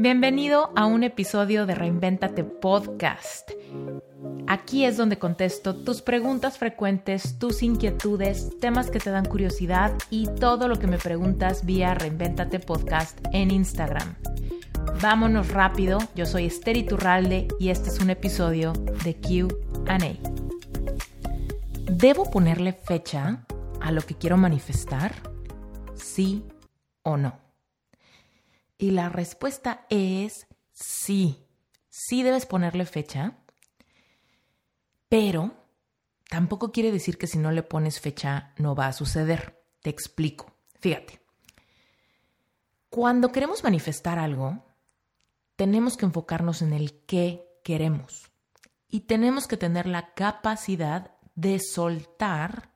Bienvenido a un episodio de Reinventate Podcast. Aquí es donde contesto tus preguntas frecuentes, tus inquietudes, temas que te dan curiosidad y todo lo que me preguntas vía Reinventate Podcast en Instagram. Vámonos rápido, yo soy Esther Iturralde y este es un episodio de QA. ¿Debo ponerle fecha a lo que quiero manifestar? ¿Sí o no? Y la respuesta es sí. Sí debes ponerle fecha, pero tampoco quiere decir que si no le pones fecha no va a suceder. Te explico. Fíjate. Cuando queremos manifestar algo, tenemos que enfocarnos en el qué queremos y tenemos que tener la capacidad de soltar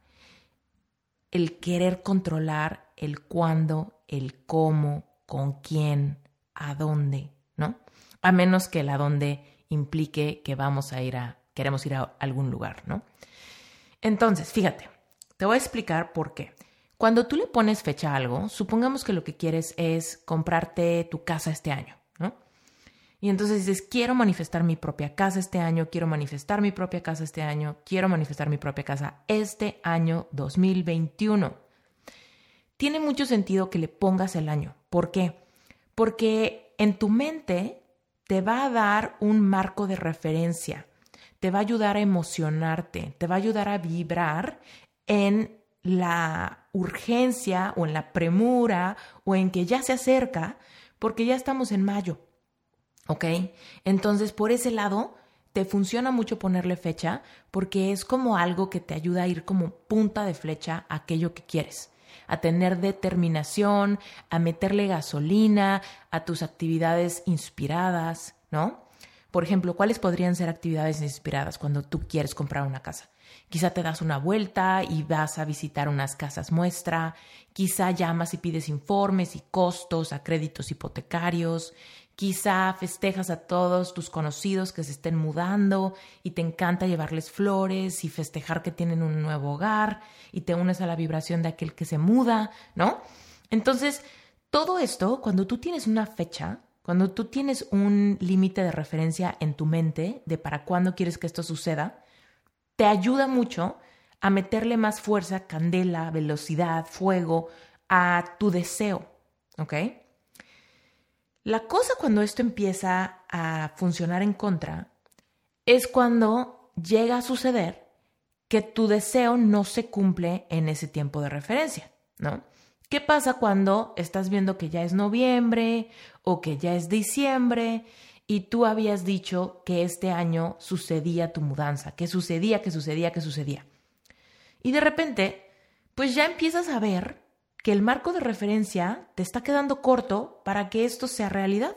el querer controlar el cuándo, el cómo, con quién, a dónde, ¿no? A menos que el a dónde implique que vamos a ir a, queremos ir a algún lugar, ¿no? Entonces, fíjate, te voy a explicar por qué. Cuando tú le pones fecha a algo, supongamos que lo que quieres es comprarte tu casa este año, ¿no? Y entonces dices, quiero manifestar mi propia casa este año, quiero manifestar mi propia casa este año, quiero manifestar mi propia casa este año 2021. Tiene mucho sentido que le pongas el año, ¿Por qué? Porque en tu mente te va a dar un marco de referencia, te va a ayudar a emocionarte, te va a ayudar a vibrar en la urgencia o en la premura o en que ya se acerca, porque ya estamos en mayo. ¿Ok? Entonces, por ese lado, te funciona mucho ponerle fecha porque es como algo que te ayuda a ir como punta de flecha a aquello que quieres a tener determinación, a meterle gasolina a tus actividades inspiradas, ¿no? Por ejemplo, ¿cuáles podrían ser actividades inspiradas cuando tú quieres comprar una casa? Quizá te das una vuelta y vas a visitar unas casas muestra, quizá llamas y pides informes y costos a créditos hipotecarios, Quizá festejas a todos tus conocidos que se estén mudando y te encanta llevarles flores y festejar que tienen un nuevo hogar y te unes a la vibración de aquel que se muda, ¿no? Entonces, todo esto, cuando tú tienes una fecha, cuando tú tienes un límite de referencia en tu mente de para cuándo quieres que esto suceda, te ayuda mucho a meterle más fuerza, candela, velocidad, fuego a tu deseo, ¿ok? La cosa cuando esto empieza a funcionar en contra es cuando llega a suceder que tu deseo no se cumple en ese tiempo de referencia, ¿no? ¿Qué pasa cuando estás viendo que ya es noviembre o que ya es diciembre y tú habías dicho que este año sucedía tu mudanza, que sucedía, que sucedía, que sucedía? Y de repente, pues ya empiezas a ver que el marco de referencia te está quedando corto para que esto sea realidad.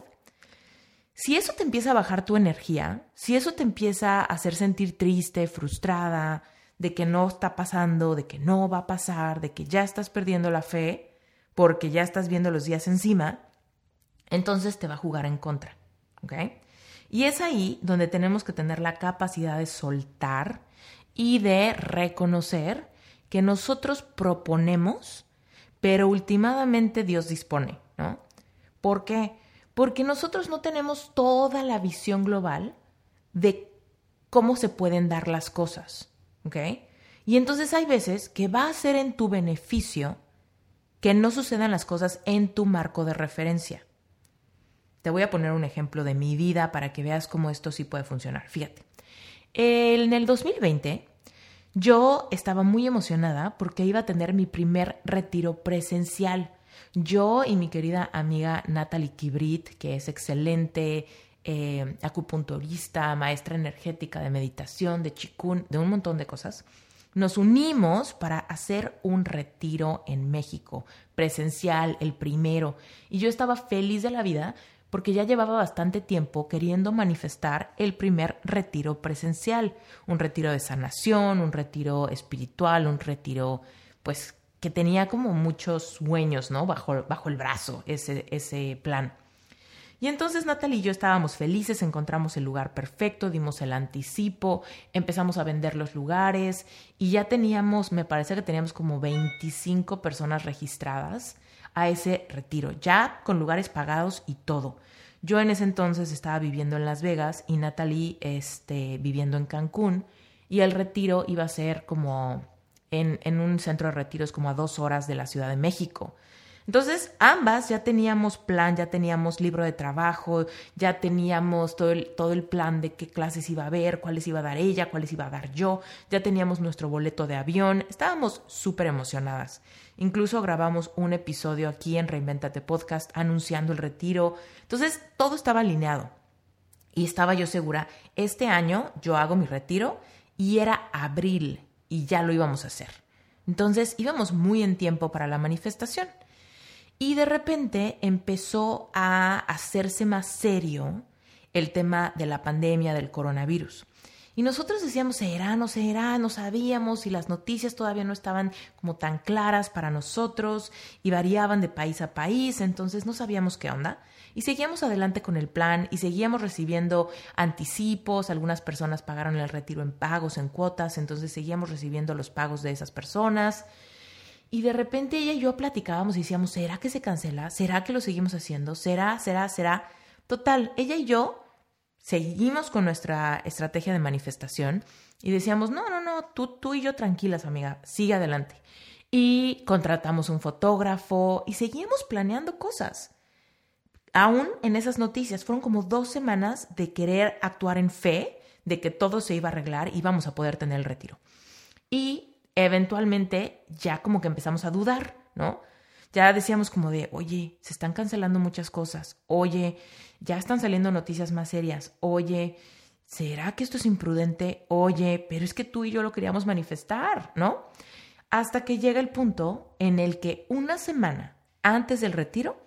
Si eso te empieza a bajar tu energía, si eso te empieza a hacer sentir triste, frustrada, de que no está pasando, de que no va a pasar, de que ya estás perdiendo la fe, porque ya estás viendo los días encima, entonces te va a jugar en contra. ¿Ok? Y es ahí donde tenemos que tener la capacidad de soltar y de reconocer que nosotros proponemos pero últimamente Dios dispone, ¿no? ¿Por qué? Porque nosotros no tenemos toda la visión global de cómo se pueden dar las cosas. Y entonces hay veces que va a ser en tu beneficio que no sucedan las cosas en tu marco de referencia. Te voy a poner un ejemplo de mi vida para que veas cómo esto sí puede funcionar. Fíjate, en el 2020 yo estaba muy emocionada porque iba a tener mi primer retiro presencial. Yo y mi querida amiga Natalie Kibrit, que es excelente eh, acupunturista, maestra energética de meditación, de chikun, de un montón de cosas, nos unimos para hacer un retiro en México, presencial, el primero. Y yo estaba feliz de la vida porque ya llevaba bastante tiempo queriendo manifestar el primer retiro presencial, un retiro de sanación, un retiro espiritual, un retiro pues que tenía como muchos sueños, ¿no? Bajo, bajo el brazo ese, ese plan. Y entonces Natalie y yo estábamos felices, encontramos el lugar perfecto, dimos el anticipo, empezamos a vender los lugares y ya teníamos, me parece que teníamos como 25 personas registradas a ese retiro, ya con lugares pagados y todo. Yo en ese entonces estaba viviendo en Las Vegas y Natalie este, viviendo en Cancún y el retiro iba a ser como en, en un centro de retiros como a dos horas de la Ciudad de México. Entonces, ambas ya teníamos plan, ya teníamos libro de trabajo, ya teníamos todo el, todo el plan de qué clases iba a haber, cuáles iba a dar ella, cuáles iba a dar yo, ya teníamos nuestro boleto de avión, estábamos súper emocionadas. Incluso grabamos un episodio aquí en Reinventate Podcast anunciando el retiro. Entonces, todo estaba alineado. Y estaba yo segura, este año yo hago mi retiro y era abril y ya lo íbamos a hacer. Entonces íbamos muy en tiempo para la manifestación. Y de repente empezó a hacerse más serio el tema de la pandemia del coronavirus. Y nosotros decíamos, será, no será, no sabíamos y las noticias todavía no estaban como tan claras para nosotros y variaban de país a país, entonces no sabíamos qué onda. Y seguíamos adelante con el plan y seguíamos recibiendo anticipos, algunas personas pagaron el retiro en pagos, en cuotas, entonces seguíamos recibiendo los pagos de esas personas. Y de repente ella y yo platicábamos y decíamos, ¿será que se cancela? ¿Será que lo seguimos haciendo? ¿Será? ¿Será? ¿Será? Total, ella y yo seguimos con nuestra estrategia de manifestación y decíamos, no, no, no, tú, tú y yo tranquilas, amiga, sigue adelante. Y contratamos un fotógrafo y seguimos planeando cosas. Aún en esas noticias, fueron como dos semanas de querer actuar en fe de que todo se iba a arreglar y íbamos a poder tener el retiro. Y eventualmente ya como que empezamos a dudar, ¿no? Ya decíamos como de, oye, se están cancelando muchas cosas, oye, ya están saliendo noticias más serias, oye, ¿será que esto es imprudente? Oye, pero es que tú y yo lo queríamos manifestar, ¿no? Hasta que llega el punto en el que una semana antes del retiro,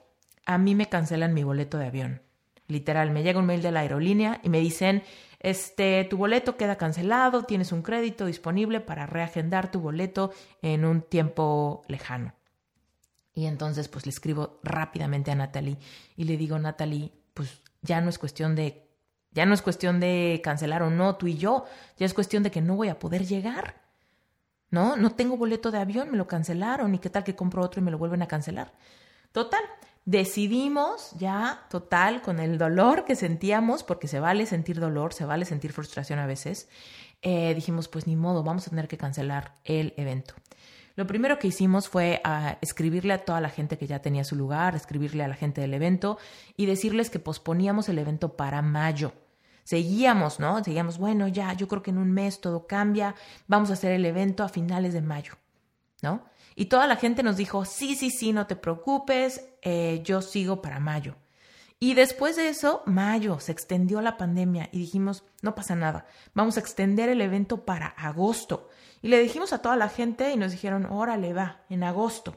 a mí me cancelan mi boleto de avión. Literal, me llega un mail de la aerolínea y me dicen, este, tu boleto queda cancelado, tienes un crédito disponible para reagendar tu boleto en un tiempo lejano. Y entonces pues le escribo rápidamente a Natalie y le digo, Natalie, pues ya no es cuestión de ya no es cuestión de cancelar o no tú y yo, ya es cuestión de que no voy a poder llegar. ¿No? No tengo boleto de avión, me lo cancelaron y qué tal que compro otro y me lo vuelven a cancelar. Total, decidimos ya, total, con el dolor que sentíamos, porque se vale sentir dolor, se vale sentir frustración a veces, eh, dijimos, pues ni modo, vamos a tener que cancelar el evento. Lo primero que hicimos fue ah, escribirle a toda la gente que ya tenía su lugar, escribirle a la gente del evento y decirles que posponíamos el evento para mayo. Seguíamos, ¿no? Seguíamos, bueno, ya, yo creo que en un mes todo cambia, vamos a hacer el evento a finales de mayo, ¿no? Y toda la gente nos dijo, sí, sí, sí, no te preocupes, eh, yo sigo para mayo. Y después de eso, mayo, se extendió la pandemia y dijimos, no pasa nada, vamos a extender el evento para agosto. Y le dijimos a toda la gente y nos dijeron, órale, va, en agosto.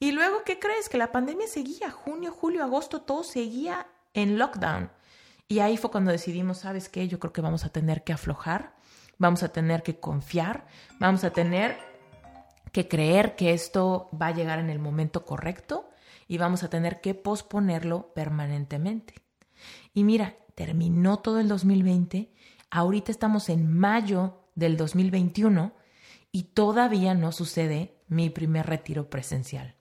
Y luego, ¿qué crees? Que la pandemia seguía, junio, julio, agosto, todo seguía en lockdown. Y ahí fue cuando decidimos, ¿sabes qué? Yo creo que vamos a tener que aflojar, vamos a tener que confiar, vamos a tener que creer que esto va a llegar en el momento correcto y vamos a tener que posponerlo permanentemente. Y mira, terminó todo el 2020, ahorita estamos en mayo del 2021 y todavía no sucede mi primer retiro presencial.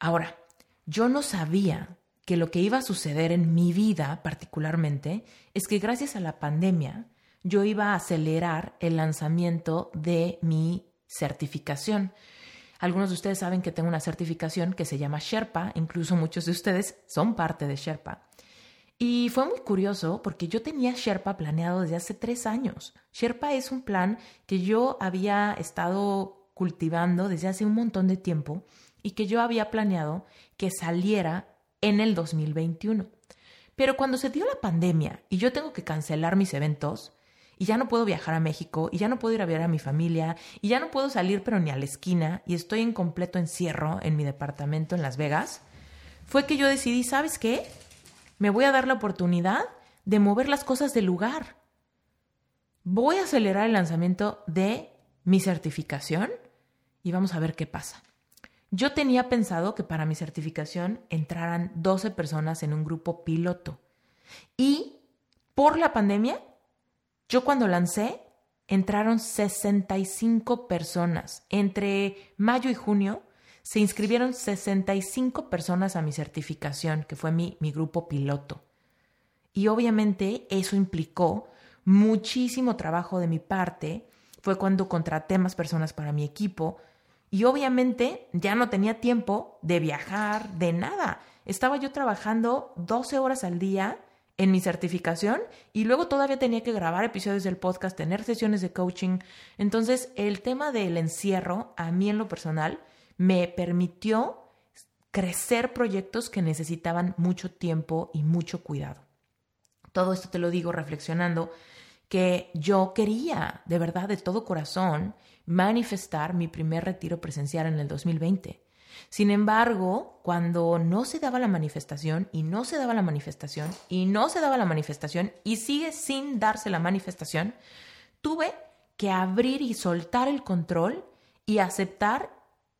Ahora, yo no sabía que lo que iba a suceder en mi vida particularmente es que gracias a la pandemia yo iba a acelerar el lanzamiento de mi certificación. Algunos de ustedes saben que tengo una certificación que se llama Sherpa, incluso muchos de ustedes son parte de Sherpa. Y fue muy curioso porque yo tenía Sherpa planeado desde hace tres años. Sherpa es un plan que yo había estado cultivando desde hace un montón de tiempo y que yo había planeado que saliera en el 2021. Pero cuando se dio la pandemia y yo tengo que cancelar mis eventos, y ya no puedo viajar a México y ya no puedo ir a ver a mi familia y ya no puedo salir pero ni a la esquina y estoy en completo encierro en mi departamento en Las Vegas, fue que yo decidí, ¿sabes qué? Me voy a dar la oportunidad de mover las cosas del lugar. Voy a acelerar el lanzamiento de mi certificación y vamos a ver qué pasa. Yo tenía pensado que para mi certificación entraran 12 personas en un grupo piloto y por la pandemia yo cuando lancé, entraron 65 personas. Entre mayo y junio se inscribieron 65 personas a mi certificación, que fue mi, mi grupo piloto. Y obviamente eso implicó muchísimo trabajo de mi parte. Fue cuando contraté más personas para mi equipo. Y obviamente ya no tenía tiempo de viajar, de nada. Estaba yo trabajando 12 horas al día en mi certificación y luego todavía tenía que grabar episodios del podcast, tener sesiones de coaching. Entonces, el tema del encierro, a mí en lo personal, me permitió crecer proyectos que necesitaban mucho tiempo y mucho cuidado. Todo esto te lo digo reflexionando que yo quería, de verdad, de todo corazón, manifestar mi primer retiro presencial en el 2020. Sin embargo, cuando no se daba la manifestación y no se daba la manifestación y no se daba la manifestación y sigue sin darse la manifestación, tuve que abrir y soltar el control y aceptar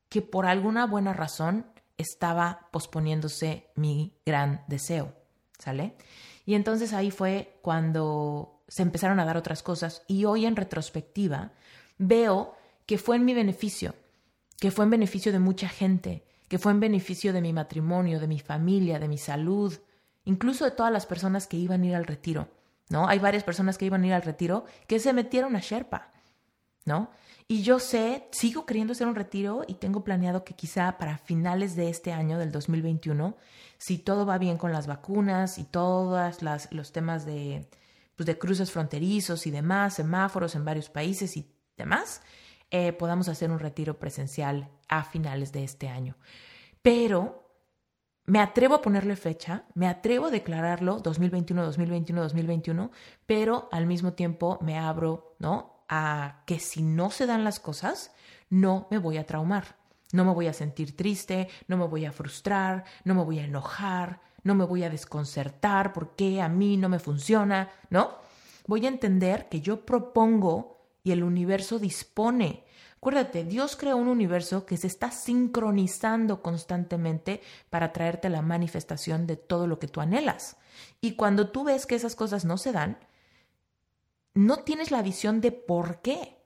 que por alguna buena razón estaba posponiéndose mi gran deseo, ¿sale? Y entonces ahí fue cuando se empezaron a dar otras cosas y hoy en retrospectiva veo que fue en mi beneficio que fue en beneficio de mucha gente, que fue en beneficio de mi matrimonio, de mi familia, de mi salud, incluso de todas las personas que iban a ir al retiro, ¿no? Hay varias personas que iban a ir al retiro que se metieron a Sherpa, ¿no? Y yo sé, sigo queriendo hacer un retiro y tengo planeado que quizá para finales de este año, del 2021, si todo va bien con las vacunas y todos los temas de, pues de cruces fronterizos y demás, semáforos en varios países y demás, eh, podamos hacer un retiro presencial a finales de este año. Pero me atrevo a ponerle fecha, me atrevo a declararlo 2021, 2021, 2021, pero al mismo tiempo me abro, ¿no? A que si no se dan las cosas, no me voy a traumar, no me voy a sentir triste, no me voy a frustrar, no me voy a enojar, no me voy a desconcertar porque a mí no me funciona, ¿no? Voy a entender que yo propongo y el universo dispone. Acuérdate, Dios creó un universo que se está sincronizando constantemente para traerte la manifestación de todo lo que tú anhelas. Y cuando tú ves que esas cosas no se dan, no tienes la visión de por qué.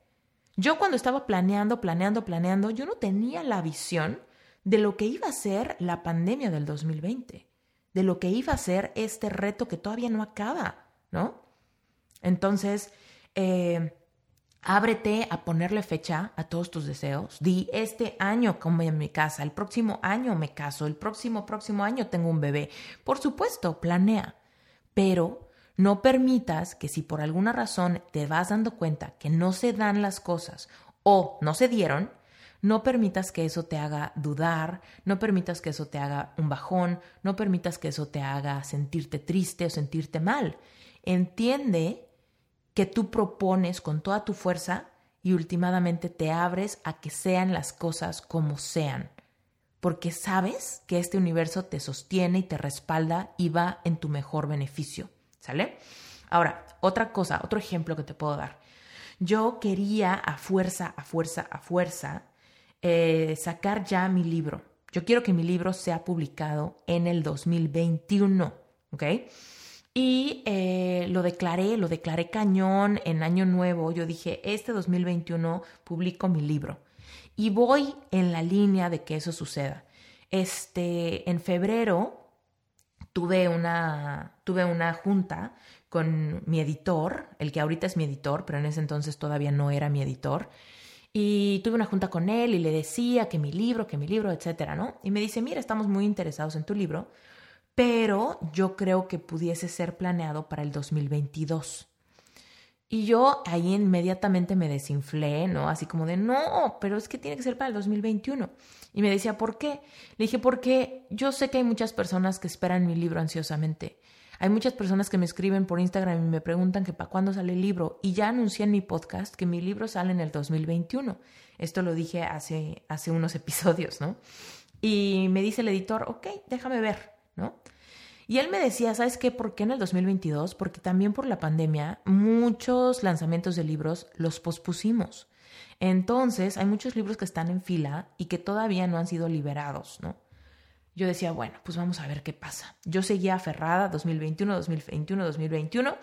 Yo cuando estaba planeando, planeando, planeando, yo no tenía la visión de lo que iba a ser la pandemia del 2020, de lo que iba a ser este reto que todavía no acaba, ¿no? Entonces, eh, Ábrete a ponerle fecha a todos tus deseos. Di, este año como en mi casa, el próximo año me caso, el próximo, próximo año tengo un bebé. Por supuesto, planea. Pero no permitas que si por alguna razón te vas dando cuenta que no se dan las cosas o no se dieron, no permitas que eso te haga dudar, no permitas que eso te haga un bajón, no permitas que eso te haga sentirte triste o sentirte mal. Entiende que tú propones con toda tu fuerza y últimamente te abres a que sean las cosas como sean, porque sabes que este universo te sostiene y te respalda y va en tu mejor beneficio, ¿sale? Ahora, otra cosa, otro ejemplo que te puedo dar. Yo quería a fuerza, a fuerza, a fuerza eh, sacar ya mi libro. Yo quiero que mi libro sea publicado en el 2021, ¿ok? Y eh, lo declaré, lo declaré cañón en Año Nuevo. Yo dije, este 2021 publico mi libro. Y voy en la línea de que eso suceda. Este, en febrero tuve una, tuve una junta con mi editor, el que ahorita es mi editor, pero en ese entonces todavía no era mi editor. Y tuve una junta con él y le decía que mi libro, que mi libro, etcétera, ¿no? Y me dice, mira, estamos muy interesados en tu libro pero yo creo que pudiese ser planeado para el 2022. Y yo ahí inmediatamente me desinflé, ¿no? Así como de, no, pero es que tiene que ser para el 2021. Y me decía, ¿por qué? Le dije, porque yo sé que hay muchas personas que esperan mi libro ansiosamente. Hay muchas personas que me escriben por Instagram y me preguntan que para cuándo sale el libro. Y ya anuncié en mi podcast que mi libro sale en el 2021. Esto lo dije hace, hace unos episodios, ¿no? Y me dice el editor, ok, déjame ver. Y él me decía, ¿sabes qué? ¿Por qué en el 2022? Porque también por la pandemia muchos lanzamientos de libros los pospusimos. Entonces, hay muchos libros que están en fila y que todavía no han sido liberados, ¿no? Yo decía, bueno, pues vamos a ver qué pasa. Yo seguía aferrada 2021, 2021, 2021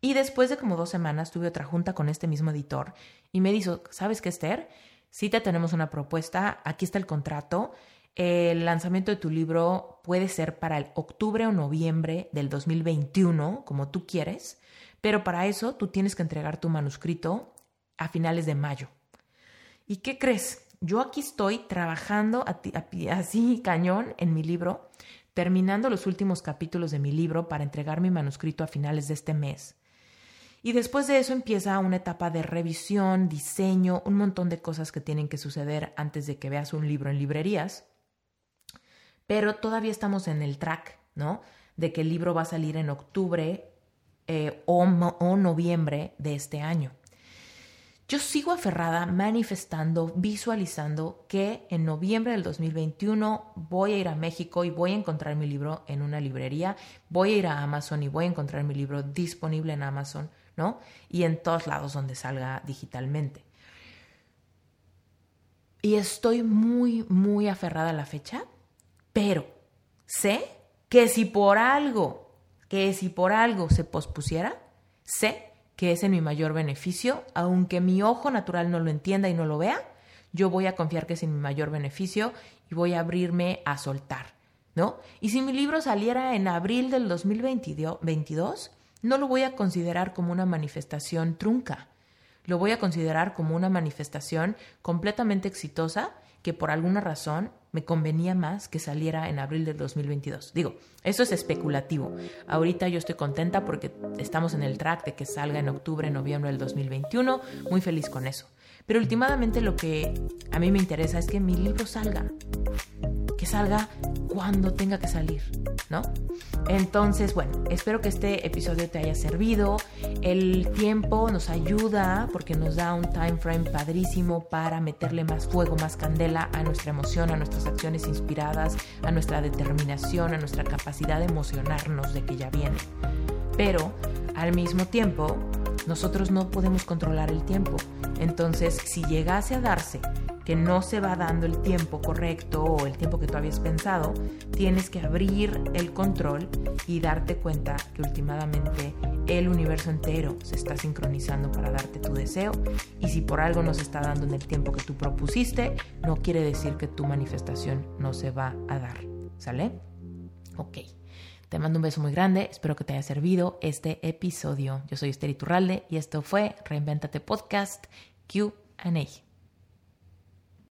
y después de como dos semanas tuve otra junta con este mismo editor y me dijo, ¿sabes qué, Esther? Si te tenemos una propuesta, aquí está el contrato. El lanzamiento de tu libro puede ser para el octubre o noviembre del 2021, como tú quieres, pero para eso tú tienes que entregar tu manuscrito a finales de mayo. ¿Y qué crees? Yo aquí estoy trabajando así cañón en mi libro, terminando los últimos capítulos de mi libro para entregar mi manuscrito a finales de este mes. Y después de eso empieza una etapa de revisión, diseño, un montón de cosas que tienen que suceder antes de que veas un libro en librerías. Pero todavía estamos en el track, ¿no? De que el libro va a salir en octubre eh, o, o noviembre de este año. Yo sigo aferrada manifestando, visualizando que en noviembre del 2021 voy a ir a México y voy a encontrar mi libro en una librería, voy a ir a Amazon y voy a encontrar mi libro disponible en Amazon, ¿no? Y en todos lados donde salga digitalmente. Y estoy muy, muy aferrada a la fecha, pero sé que si por algo, que si por algo se pospusiera, sé que es en mi mayor beneficio, aunque mi ojo natural no lo entienda y no lo vea, yo voy a confiar que es en mi mayor beneficio y voy a abrirme a soltar, ¿no? Y si mi libro saliera en abril del 2022, no lo voy a considerar como una manifestación trunca, lo voy a considerar como una manifestación completamente exitosa que por alguna razón me convenía más que saliera en abril del 2022. Digo, eso es especulativo. Ahorita yo estoy contenta porque estamos en el track de que salga en octubre, noviembre del 2021. Muy feliz con eso. Pero últimamente lo que a mí me interesa es que mi libro salga. Que salga cuando tenga que salir, Entonces, bueno, espero que este episodio te haya servido. El tiempo nos ayuda porque nos da un time frame padrísimo para meterle más fuego, más candela a nuestra emoción, a nuestras acciones inspiradas, a nuestra determinación, a nuestra capacidad de emocionarnos de que ya viene. Pero al mismo tiempo, nosotros no podemos controlar el tiempo. Entonces, si llegase a darse que no se va dando el tiempo correcto o el tiempo que tú habías pensado, tienes que abrir el control y darte cuenta que últimamente el universo entero se está sincronizando para darte tu deseo y si por algo no se está dando en el tiempo que tú propusiste, no quiere decir que tu manifestación no se va a dar. ¿Sale? Ok. Te mando un beso muy grande, espero que te haya servido este episodio. Yo soy Esther Iturralde y esto fue Reinventate Podcast Q&A.